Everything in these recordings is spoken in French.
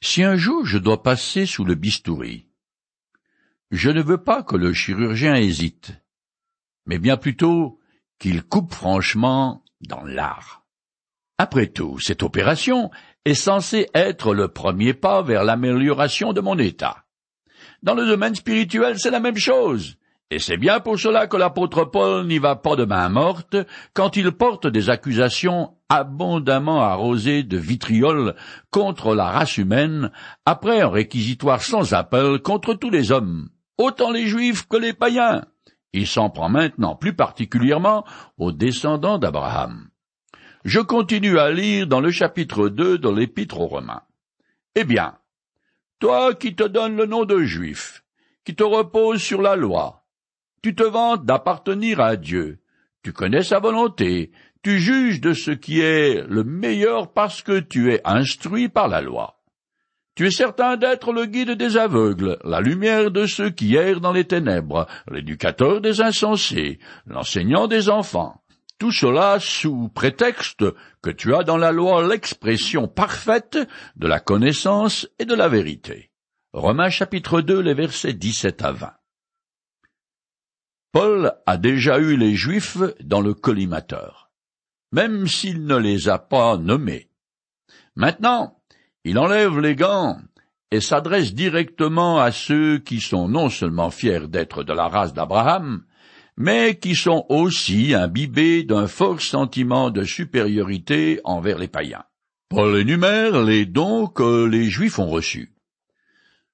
Si un jour je dois passer sous le bistouri, je ne veux pas que le chirurgien hésite, mais bien plutôt qu'il coupe franchement dans l'art. Après tout, cette opération est censée être le premier pas vers l'amélioration de mon état. Dans le domaine spirituel, c'est la même chose. Et c'est bien pour cela que l'apôtre Paul n'y va pas de main morte quand il porte des accusations abondamment arrosées de vitriol contre la race humaine après un réquisitoire sans appel contre tous les hommes, autant les juifs que les païens. Il s'en prend maintenant plus particulièrement aux descendants d'Abraham. Je continue à lire dans le chapitre 2 de l'Épître aux Romains. Eh bien, toi qui te donnes le nom de juif, qui te reposes sur la loi, tu te vantes d'appartenir à Dieu, tu connais sa volonté, tu juges de ce qui est le meilleur parce que tu es instruit par la loi. Tu es certain d'être le guide des aveugles, la lumière de ceux qui errent dans les ténèbres, l'éducateur des insensés, l'enseignant des enfants. Tout cela sous prétexte que tu as dans la loi l'expression parfaite de la connaissance et de la vérité. Romains chapitre 2, les versets 17 à 20. Paul a déjà eu les Juifs dans le collimateur, même s'il ne les a pas nommés. Maintenant, il enlève les gants et s'adresse directement à ceux qui sont non seulement fiers d'être de la race d'Abraham, mais qui sont aussi imbibés d'un fort sentiment de supériorité envers les païens. Paul énumère les dons que les Juifs ont reçus.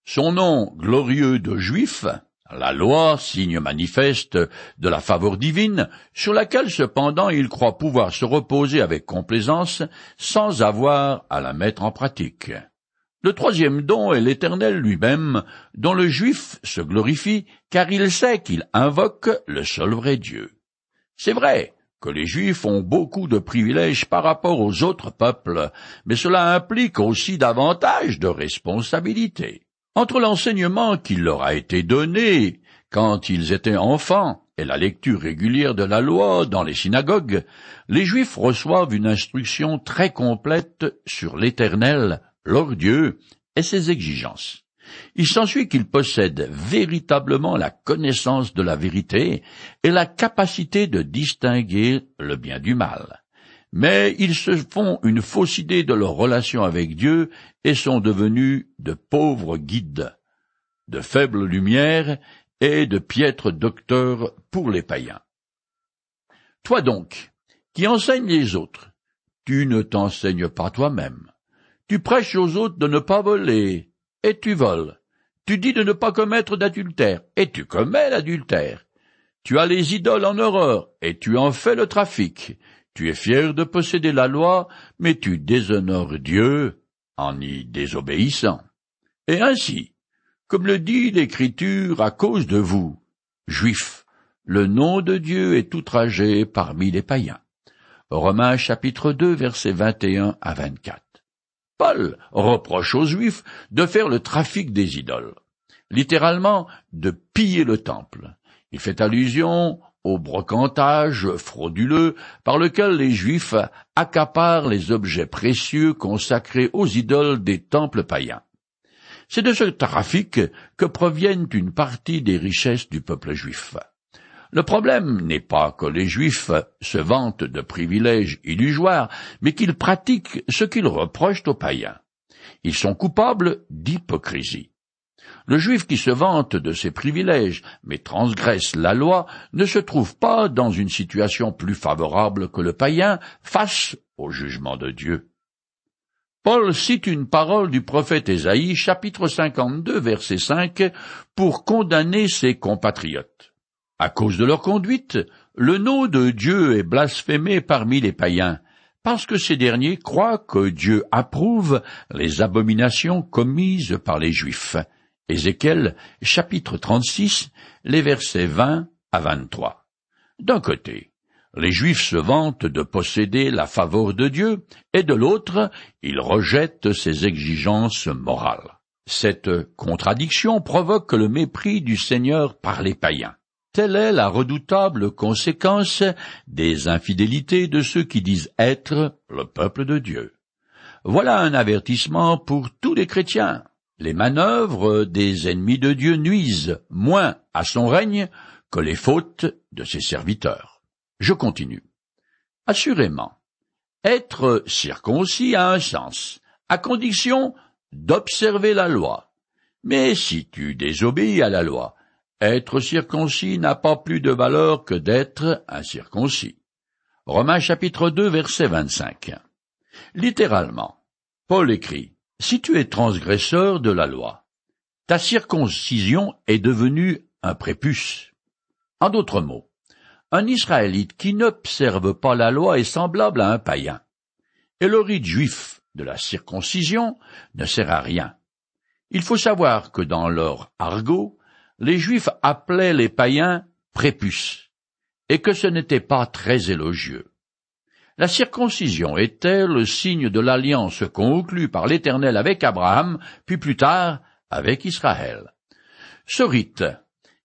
Son nom glorieux de Juif, la loi, signe manifeste de la faveur divine, sur laquelle cependant il croit pouvoir se reposer avec complaisance sans avoir à la mettre en pratique. Le troisième don est l'Éternel lui-même, dont le Juif se glorifie, car il sait qu'il invoque le seul vrai Dieu. C'est vrai que les Juifs ont beaucoup de privilèges par rapport aux autres peuples, mais cela implique aussi davantage de responsabilités. Entre l'enseignement qui leur a été donné quand ils étaient enfants et la lecture régulière de la loi dans les synagogues, les Juifs reçoivent une instruction très complète sur l'Éternel, leur Dieu et ses exigences. Il s'ensuit qu'ils possèdent véritablement la connaissance de la vérité et la capacité de distinguer le bien du mal. Mais ils se font une fausse idée de leur relation avec Dieu et sont devenus de pauvres guides, de faibles lumières et de piètres docteurs pour les païens. Toi donc, qui enseignes les autres, tu ne t'enseignes pas toi-même. Tu prêches aux autres de ne pas voler, et tu voles. Tu dis de ne pas commettre d'adultère, et tu commets l'adultère. Tu as les idoles en horreur, et tu en fais le trafic. Tu es fier de posséder la loi, mais tu déshonores Dieu en y désobéissant. Et ainsi, comme le dit l'Écriture à cause de vous, Juifs, le nom de Dieu est outragé parmi les païens. Romains chapitre 2 versets 21 à 24. Paul reproche aux Juifs de faire le trafic des idoles, littéralement de piller le temple. Il fait allusion au brocantage frauduleux par lequel les Juifs accaparent les objets précieux consacrés aux idoles des temples païens. C'est de ce trafic que proviennent une partie des richesses du peuple juif. Le problème n'est pas que les Juifs se vantent de privilèges illusoires, mais qu'ils pratiquent ce qu'ils reprochent aux païens. Ils sont coupables d'hypocrisie. Le Juif qui se vante de ses privilèges, mais transgresse la loi, ne se trouve pas dans une situation plus favorable que le païen face au jugement de Dieu. Paul cite une parole du prophète Ésaïe, chapitre 52, verset 5, pour condamner ses compatriotes. À cause de leur conduite, le nom de Dieu est blasphémé parmi les païens, parce que ces derniers croient que Dieu approuve les abominations commises par les Juifs. Ézéchiel, chapitre 36, les versets 20 à 23. D'un côté, les Juifs se vantent de posséder la faveur de Dieu, et de l'autre, ils rejettent ses exigences morales. Cette contradiction provoque le mépris du Seigneur par les païens. Telle est la redoutable conséquence des infidélités de ceux qui disent être le peuple de Dieu. Voilà un avertissement pour tous les chrétiens. Les manœuvres des ennemis de Dieu nuisent moins à son règne que les fautes de ses serviteurs. Je continue. Assurément, être circoncis a un sens, à condition d'observer la loi. Mais si tu désobéis à la loi, être circoncis n'a pas plus de valeur que d'être incirconcis. Romains chapitre 2 verset 25. Littéralement, Paul écrit, Si tu es transgresseur de la loi, ta circoncision est devenue un prépuce. En d'autres mots, un Israélite qui n'observe pas la loi est semblable à un païen. Et le rite juif de la circoncision ne sert à rien. Il faut savoir que dans leur argot, les Juifs appelaient les païens prépuces, et que ce n'était pas très élogieux. La circoncision était le signe de l'alliance conclue par l'Éternel avec Abraham, puis plus tard avec Israël. Ce rite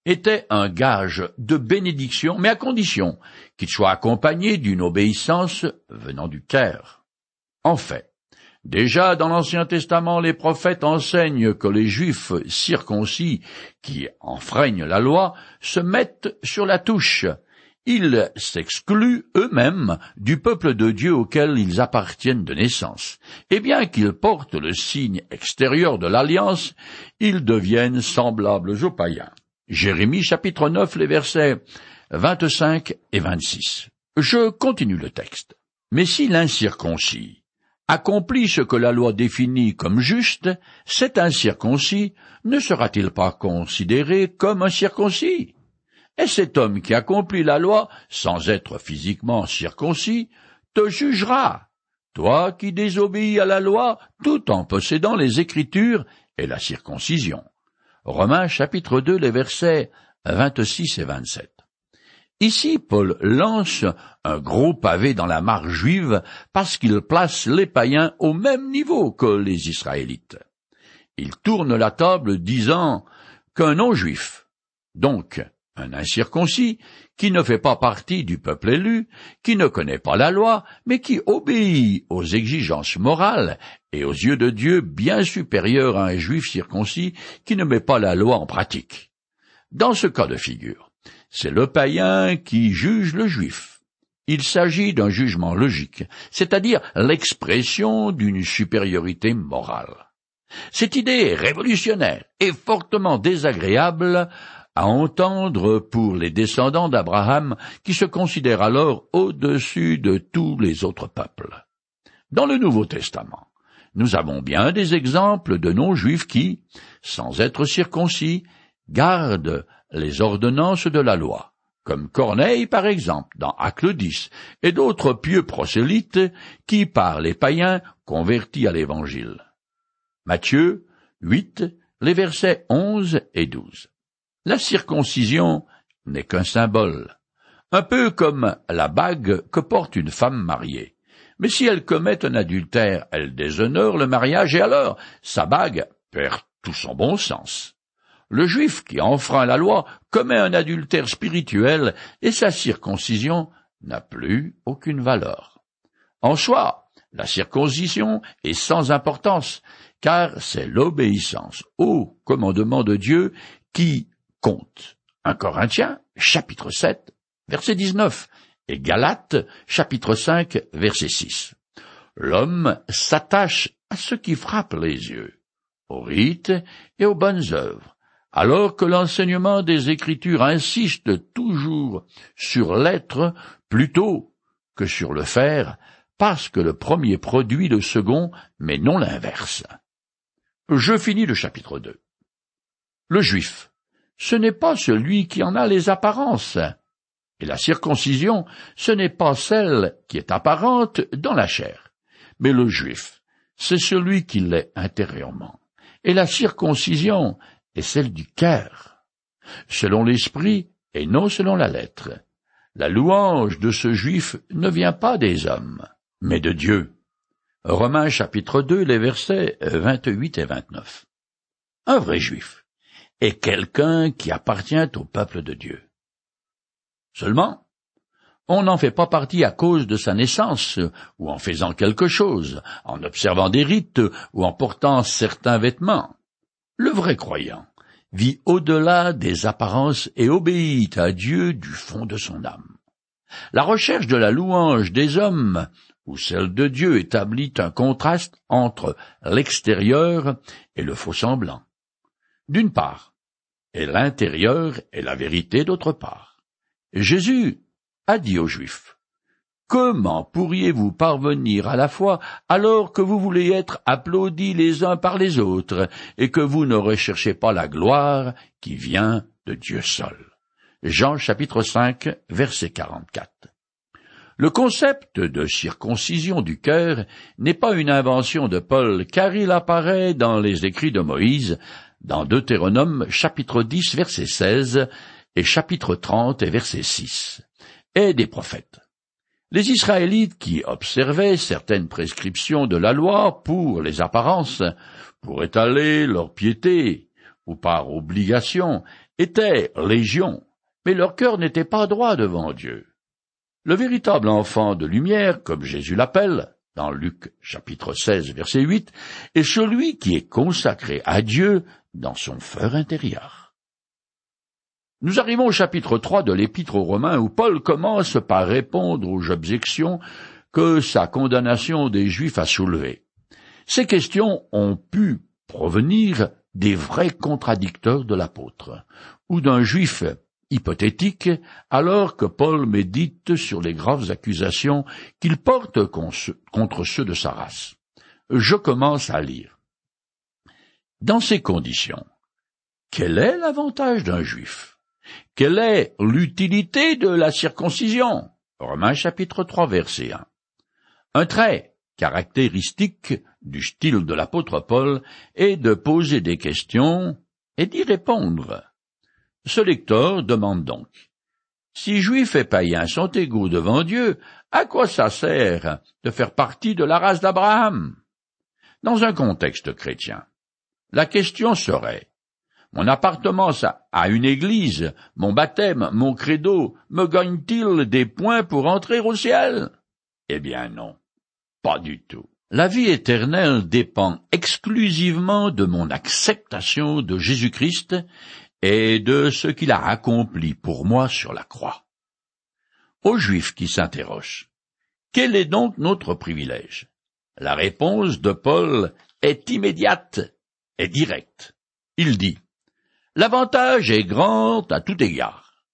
était un gage de bénédiction, mais à condition qu'il soit accompagné d'une obéissance venant du cœur. En fait, Déjà dans l'Ancien Testament, les prophètes enseignent que les Juifs circoncis qui enfreignent la loi se mettent sur la touche. Ils s'excluent eux-mêmes du peuple de Dieu auquel ils appartiennent de naissance. Et bien qu'ils portent le signe extérieur de l'alliance, ils deviennent semblables aux païens. Jérémie chapitre 9, les versets 25 et 26. Je continue le texte. Mais si l'incirconcis accomplit ce que la loi définit comme juste, cet incirconcis ne sera-t-il pas considéré comme un circoncis? Et cet homme qui accomplit la loi sans être physiquement circoncis te jugera, toi qui désobéis à la loi tout en possédant les Écritures et la circoncision. Romains chapitre 2 les versets 26 et 27. Ici, Paul lance un gros pavé dans la mare juive parce qu'il place les païens au même niveau que les Israélites. Il tourne la table disant qu'un non-juif, donc un incirconcis, qui ne fait pas partie du peuple élu, qui ne connaît pas la loi, mais qui obéit aux exigences morales et aux yeux de Dieu bien supérieurs à un juif circoncis qui ne met pas la loi en pratique. Dans ce cas de figure, c'est le païen qui juge le juif. Il s'agit d'un jugement logique, c'est-à-dire l'expression d'une supériorité morale. Cette idée est révolutionnaire et fortement désagréable à entendre pour les descendants d'Abraham qui se considèrent alors au-dessus de tous les autres peuples. Dans le Nouveau Testament, nous avons bien des exemples de non-juifs qui, sans être circoncis, gardent les ordonnances de la loi, comme Corneille par exemple dans Acte 10, et d'autres pieux prosélytes qui, par les païens, convertis à l'Évangile. Matthieu 8, les versets 11 et 12. La circoncision n'est qu'un symbole, un peu comme la bague que porte une femme mariée. Mais si elle commet un adultère, elle déshonore le mariage et alors sa bague perd tout son bon sens. Le juif qui enfreint la loi commet un adultère spirituel et sa circoncision n'a plus aucune valeur. En soi, la circoncision est sans importance, car c'est l'obéissance au commandement de Dieu qui compte. Un Corinthien, chapitre 7, verset 19, et Galates, chapitre 5, verset 6. L'homme s'attache à ce qui frappe les yeux, aux rites et aux bonnes œuvres, alors que l'enseignement des Écritures insiste toujours sur l'être plutôt que sur le faire, parce que le premier produit le second, mais non l'inverse. Je finis le chapitre 2. Le juif, ce n'est pas celui qui en a les apparences, et la circoncision, ce n'est pas celle qui est apparente dans la chair, mais le juif, c'est celui qui l'est intérieurement. Et la circoncision, est celle du cœur, selon l'esprit et non selon la lettre. La louange de ce juif ne vient pas des hommes, mais de Dieu. Romains chapitre 2, les versets 28 et 29. Un vrai juif est quelqu'un qui appartient au peuple de Dieu. Seulement, On n'en fait pas partie à cause de sa naissance, ou en faisant quelque chose, en observant des rites, ou en portant certains vêtements. Le vrai croyant vit au-delà des apparences et obéit à Dieu du fond de son âme. La recherche de la louange des hommes ou celle de Dieu établit un contraste entre l'extérieur et le faux semblant. D'une part, et l'intérieur et la vérité d'autre part. Jésus a dit aux Juifs, Comment pourriez-vous parvenir à la foi alors que vous voulez être applaudis les uns par les autres et que vous ne recherchez pas la gloire qui vient de Dieu seul? Jean chapitre 5 verset 44. Le concept de circoncision du cœur n'est pas une invention de Paul car il apparaît dans les écrits de Moïse, dans Deutéronome chapitre 10 verset 16 et chapitre 30 et verset 6, et des prophètes. Les Israélites qui observaient certaines prescriptions de la loi pour les apparences, pour étaler leur piété, ou par obligation, étaient légion, mais leur cœur n'était pas droit devant Dieu. Le véritable enfant de lumière, comme Jésus l'appelle, dans Luc chapitre 16 verset 8, est celui qui est consacré à Dieu dans son feu intérieur. Nous arrivons au chapitre 3 de l'épître aux Romains où Paul commence par répondre aux objections que sa condamnation des Juifs a soulevées. Ces questions ont pu provenir des vrais contradicteurs de l'apôtre, ou d'un juif hypothétique alors que Paul médite sur les graves accusations qu'il porte contre ceux de sa race. Je commence à lire. Dans ces conditions, quel est l'avantage d'un juif? Quelle est l'utilité de la circoncision? Romains chapitre 3 verset 1. Un trait caractéristique du style de l'apôtre Paul est de poser des questions et d'y répondre. Ce lecteur demande donc Si juifs et païens sont égaux devant Dieu, à quoi ça sert de faire partie de la race d'Abraham? Dans un contexte chrétien, la question serait Mon appartement à une église, mon baptême, mon credo, me gagne-t-il des points pour entrer au ciel? Eh bien non, pas du tout. La vie éternelle dépend exclusivement de mon acceptation de Jésus-Christ et de ce qu'il a accompli pour moi sur la croix. Aux Juifs qui s'interrogent, quel est donc notre privilège? La réponse de Paul est immédiate et directe. Il dit L'avantage est grand à tout égard,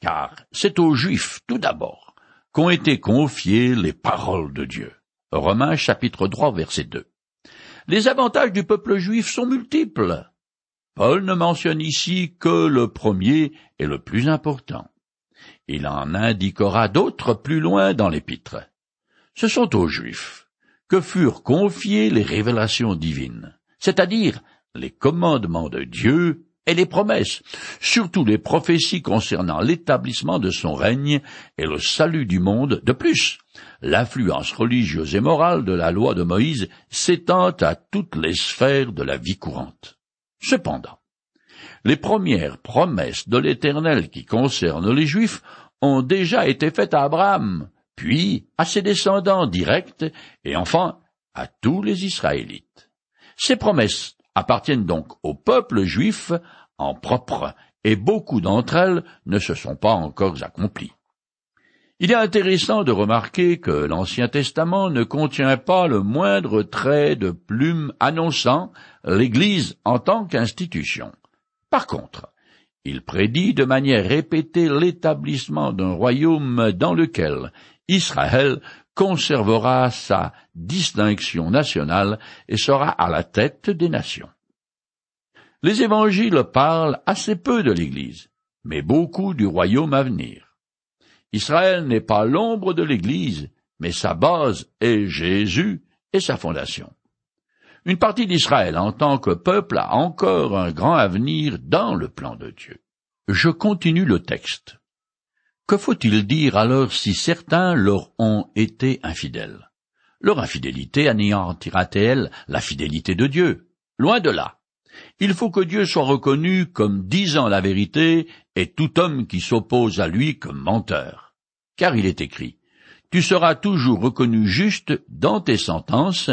car c'est aux Juifs tout d'abord qu'ont été confiées les paroles de Dieu. Romains chapitre 3 verset 2. Les avantages du peuple juif sont multiples. Paul ne mentionne ici que le premier et le plus important. Il en indiquera d'autres plus loin dans l'épître. Ce sont aux Juifs que furent confiées les révélations divines, c'est-à-dire les commandements de Dieu et les promesses, surtout les prophéties concernant l'établissement de son règne et le salut du monde. De plus, l'influence religieuse et morale de la loi de Moïse s'étend à toutes les sphères de la vie courante. Cependant, les premières promesses de l'Éternel qui concernent les Juifs ont déjà été faites à Abraham, puis à ses descendants directs, et enfin à tous les Israélites. Ces promesses appartiennent donc au peuple juif en propre, et beaucoup d'entre elles ne se sont pas encore accomplies. Il est intéressant de remarquer que l'Ancien Testament ne contient pas le moindre trait de plume annonçant l'Église en tant qu'institution. Par contre, il prédit de manière répétée l'établissement d'un royaume dans lequel Israël conservera sa distinction nationale et sera à la tête des nations. Les évangiles parlent assez peu de l'Église, mais beaucoup du royaume à venir. Israël n'est pas l'ombre de l'Église, mais sa base est Jésus et sa fondation. Une partie d'Israël en tant que peuple a encore un grand avenir dans le plan de Dieu. Je continue le texte. Que faut-il dire alors si certains leur ont été infidèles? Leur infidélité anéantira-t-elle la fidélité de Dieu? Loin de là. Il faut que Dieu soit reconnu comme disant la vérité et tout homme qui s'oppose à lui comme menteur. car il est écrit, Tu seras toujours reconnu juste dans tes sentences,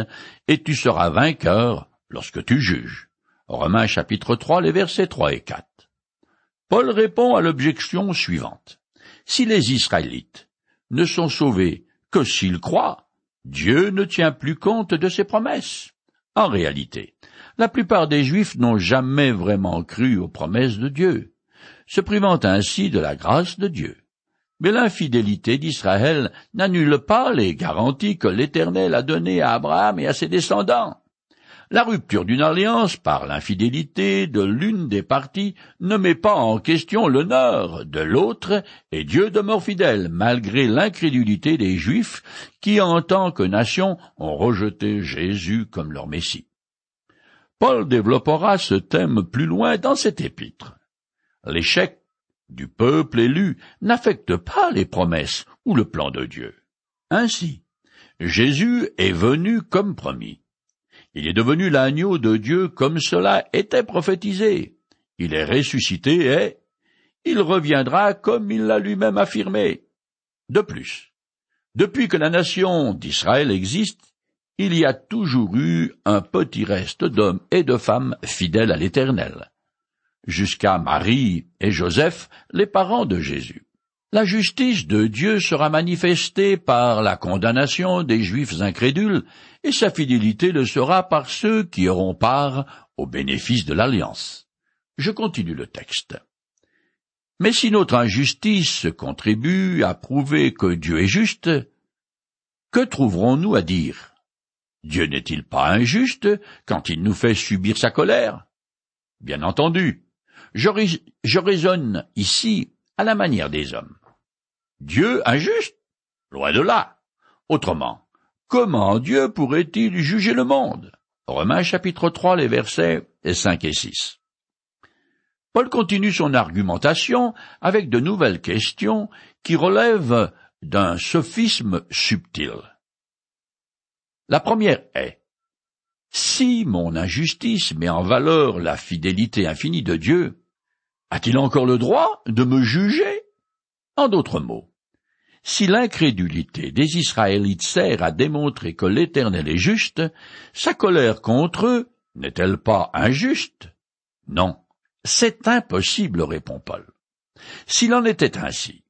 et tu seras vainqueur lorsque tu juges. Romains chapitre 3, les versets 3 et 4. Paul répond à l'objection suivante. Si les Israélites ne sont sauvés que s'ils croient, Dieu ne tient plus compte de ses promesses. En réalité, la plupart des Juifs n'ont jamais vraiment cru aux promesses de Dieu, se privant ainsi de la grâce de Dieu. Mais l'infidélité d'Israël n'annule pas les garanties que l'Éternel a données à Abraham et à ses descendants. La rupture d'une alliance par l'infidélité de l'une des parties ne met pas en question l'honneur de l'autre, et Dieu demeure fidèle malgré l'incrédulité des Juifs qui, en tant que nation, ont rejeté Jésus comme leur Messie. Paul développera ce thème plus loin dans cet épître. L'échec du peuple élu n'affecte pas les promesses ou le plan de Dieu. Ainsi, Jésus est venu comme promis. Il est devenu l'agneau de Dieu comme cela était prophétisé. Il est ressuscité et il reviendra comme il l'a lui-même affirmé. De plus, depuis que la nation d'Israël existe, il y a toujours eu un petit reste d'hommes et de femmes fidèles à l'Éternel, jusqu'à Marie et Joseph, les parents de Jésus. La justice de Dieu sera manifestée par la condamnation des Juifs incrédules, et sa fidélité le sera par ceux qui auront part au bénéfice de l'alliance. Je continue le texte. Mais si notre injustice contribue à prouver que Dieu est juste, que trouverons-nous à dire? Dieu n'est-il pas injuste quand il nous fait subir sa colère? Bien entendu, je, je raisonne ici à la manière des hommes. Dieu injuste? Loin de là. Autrement, comment Dieu pourrait-il juger le monde? Romains chapitre 3, les versets 5 et 6. Paul continue son argumentation avec de nouvelles questions qui relèvent d'un sophisme subtil. La première est Si mon injustice met en valeur la fidélité infinie de Dieu, a-t-il encore le droit de me juger? En d'autres mots, si l'incrédulité des Israélites sert à démontrer que l'Éternel est juste, sa colère contre eux n'est-elle pas injuste? Non, c'est impossible, répond Paul. S'il en était ainsi,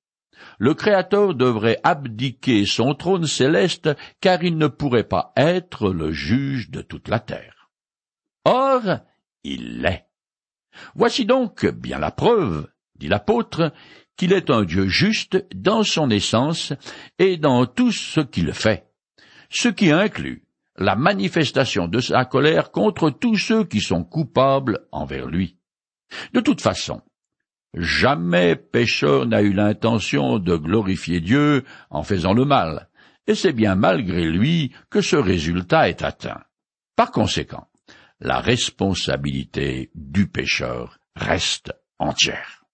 le Créateur devrait abdiquer son trône céleste car il ne pourrait pas être le juge de toute la terre. Or, il l'est. Voici donc bien la preuve, dit l'apôtre, qu'il est un Dieu juste dans son essence et dans tout ce qu'il fait, ce qui inclut la manifestation de sa colère contre tous ceux qui sont coupables envers lui. De toute façon, jamais pécheur n'a eu l'intention de glorifier Dieu en faisant le mal, et c'est bien malgré lui que ce résultat est atteint. Par conséquent, la responsabilité du pécheur reste entière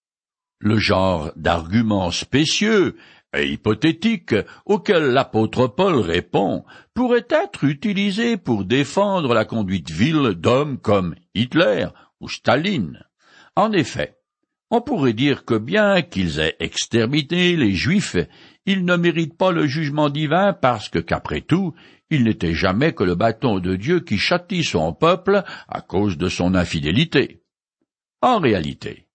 le genre d'arguments spécieux et hypothétiques auxquels l'apôtre Paul répond pourrait être utilisé pour défendre la conduite vile d'hommes comme Hitler ou Staline. En effet, on pourrait dire que bien qu'ils aient exterminé les Juifs, ils ne méritent pas le jugement divin parce que, qu'après tout, il n'était jamais que le bâton de Dieu qui châtie son peuple à cause de son infidélité. En réalité,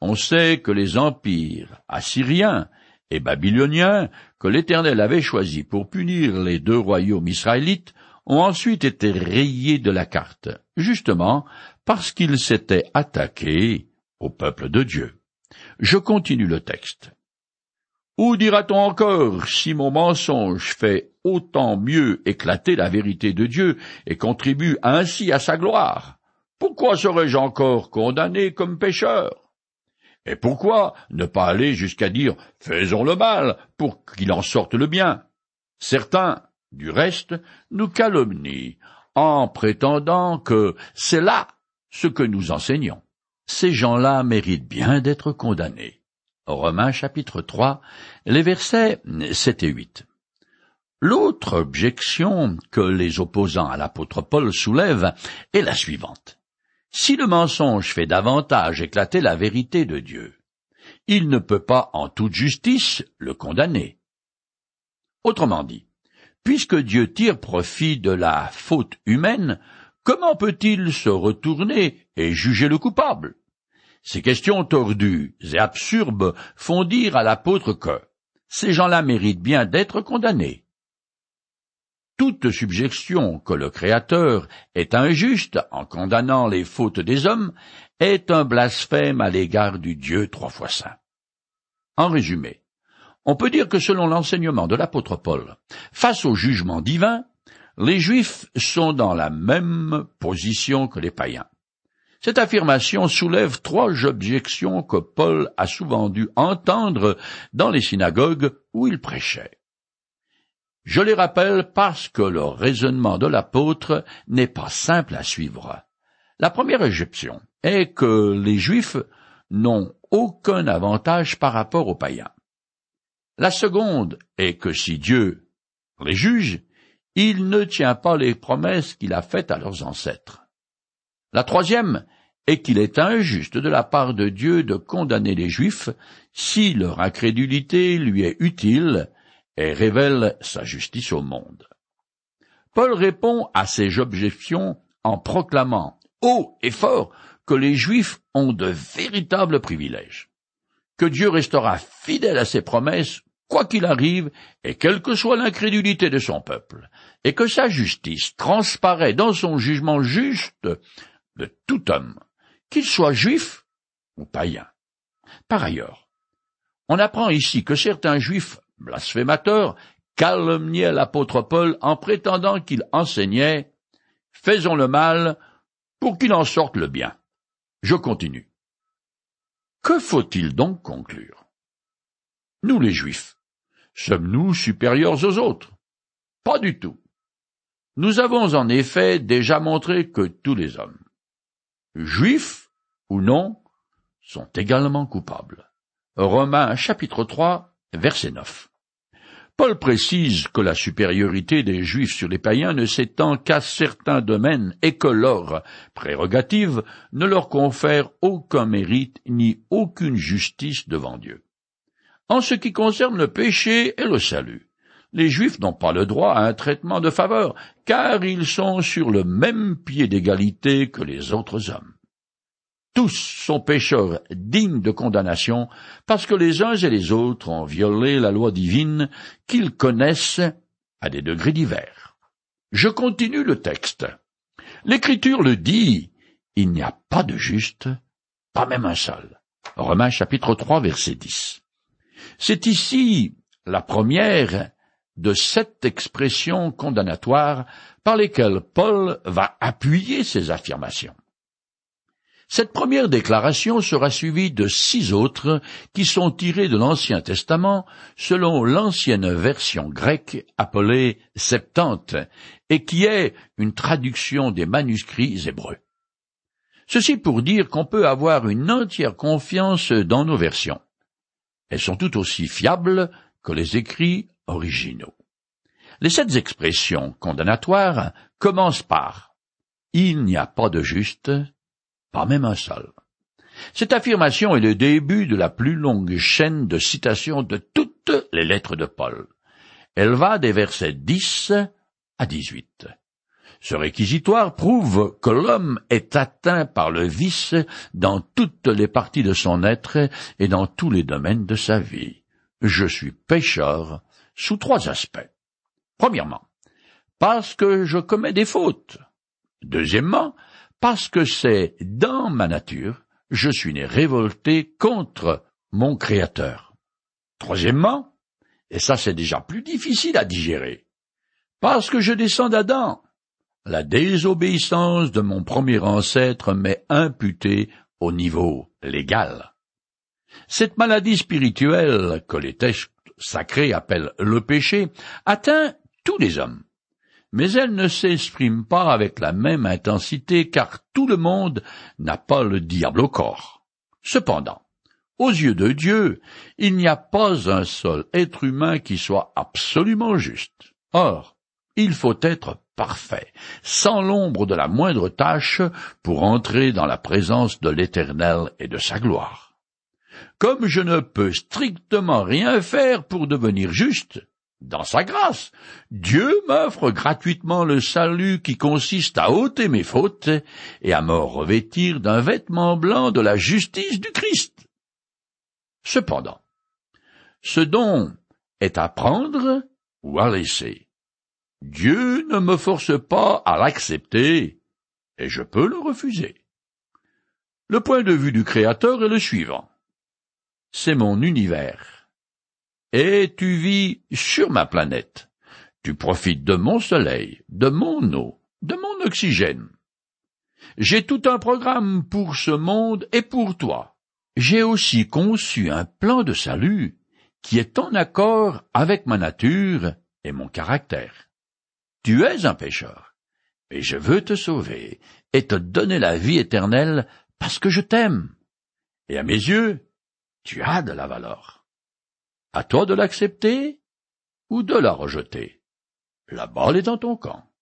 on sait que les empires assyriens et babyloniens que l'Éternel avait choisis pour punir les deux royaumes israélites ont ensuite été rayés de la carte, justement parce qu'ils s'étaient attaqués au peuple de Dieu. Je continue le texte. Où dira-t-on encore si mon mensonge fait autant mieux éclater la vérité de Dieu et contribue ainsi à sa gloire? Pourquoi serais-je encore condamné comme pécheur? Et pourquoi ne pas aller jusqu'à dire faisons le mal pour qu'il en sorte le bien? Certains, du reste, nous calomnient en prétendant que c'est là ce que nous enseignons. Ces gens-là méritent bien d'être condamnés. Romains chapitre 3, les versets 7 et 8. L'autre objection que les opposants à l'apôtre Paul soulèvent est la suivante. Si le mensonge fait davantage éclater la vérité de Dieu, il ne peut pas en toute justice le condamner. Autrement dit, puisque Dieu tire profit de la faute humaine, comment peut-il se retourner et juger le coupable? Ces questions tordues et absurdes font dire à l'apôtre que ces gens-là méritent bien d'être condamnés. Toute subjection que le Créateur est injuste en condamnant les fautes des hommes est un blasphème à l'égard du Dieu trois fois saint. En résumé, on peut dire que selon l'enseignement de l'apôtre Paul, face au jugement divin, les Juifs sont dans la même position que les païens. Cette affirmation soulève trois objections que Paul a souvent dû entendre dans les synagogues où il prêchait. Je les rappelle parce que le raisonnement de l'apôtre n'est pas simple à suivre. La première objection est que les Juifs n'ont aucun avantage par rapport aux païens. La seconde est que si Dieu les juge, il ne tient pas les promesses qu'il a faites à leurs ancêtres. La troisième est qu'il est injuste de la part de Dieu de condamner les Juifs si leur incrédulité lui est utile et révèle sa justice au monde. Paul répond à ces objections en proclamant haut et fort que les Juifs ont de véritables privilèges, que Dieu restera fidèle à ses promesses quoi qu'il arrive et quelle que soit l'incrédulité de son peuple, et que sa justice transparaît dans son jugement juste de tout homme, qu'il soit juif ou païen. Par ailleurs, on apprend ici que certains juifs blasphémateurs calomniaient l'apôtre Paul en prétendant qu'il enseignait Faisons le mal pour qu'il en sorte le bien. Je continue. Que faut-il donc conclure? Nous les Juifs, sommes-nous supérieurs aux autres? Pas du tout. Nous avons en effet déjà montré que tous les hommes, juifs ou non, sont également coupables. Romains chapitre 3 verset 9. Paul précise que la supériorité des Juifs sur les païens ne s'étend qu'à certains domaines et que leur prérogative ne leur confère aucun mérite ni aucune justice devant Dieu. En ce qui concerne le péché et le salut, les Juifs n'ont pas le droit à un traitement de faveur, car ils sont sur le même pied d'égalité que les autres hommes. Tous sont pécheurs dignes de condamnation parce que les uns et les autres ont violé la loi divine qu'ils connaissent à des degrés divers. Je continue le texte. L'Écriture le dit, il n'y a pas de juste, pas même un seul. Romains chapitre 3 verset 10. C'est ici la première de sept expressions condamnatoires par lesquelles Paul va appuyer ses affirmations. Cette première déclaration sera suivie de six autres qui sont tirées de l'Ancien Testament selon l'ancienne version grecque appelée Septante et qui est une traduction des manuscrits hébreux. Ceci pour dire qu'on peut avoir une entière confiance dans nos versions. Elles sont tout aussi fiables que les écrits originaux. Les sept expressions condamnatoires commencent par Il n'y a pas de juste, pas même un seul. Cette affirmation est le début de la plus longue chaîne de citations de toutes les lettres de Paul. Elle va des versets 10 à 18. Ce réquisitoire prouve que l'homme est atteint par le vice dans toutes les parties de son être et dans tous les domaines de sa vie. Je suis pécheur sous trois aspects. Premièrement, parce que je commets des fautes. Deuxièmement, parce que c'est dans ma nature, je suis né révolté contre mon Créateur. Troisièmement, et ça c'est déjà plus difficile à digérer, parce que je descends d'Adam. La désobéissance de mon premier ancêtre m'est imputée au niveau légal. Cette maladie spirituelle que les textes sacrés appellent le péché atteint tous les hommes mais elle ne s'exprime pas avec la même intensité car tout le monde n'a pas le diable au corps. Cependant, aux yeux de Dieu, il n'y a pas un seul être humain qui soit absolument juste. Or, il faut être parfait, sans l'ombre de la moindre tâche, pour entrer dans la présence de l'Éternel et de sa gloire. Comme je ne peux strictement rien faire pour devenir juste, dans sa grâce, Dieu m'offre gratuitement le salut qui consiste à ôter mes fautes et à me revêtir d'un vêtement blanc de la justice du Christ. Cependant, ce don est à prendre ou à laisser. Dieu ne me force pas à l'accepter, et je peux le refuser. Le point de vue du Créateur est le suivant. C'est mon univers. Et tu vis sur ma planète. Tu profites de mon soleil, de mon eau, de mon oxygène. J'ai tout un programme pour ce monde et pour toi. J'ai aussi conçu un plan de salut qui est en accord avec ma nature et mon caractère. Tu es un pécheur, mais je veux te sauver et te donner la vie éternelle parce que je t'aime. Et à mes yeux, tu as de la valeur. À toi de l'accepter ou de la rejeter. La balle est dans ton camp.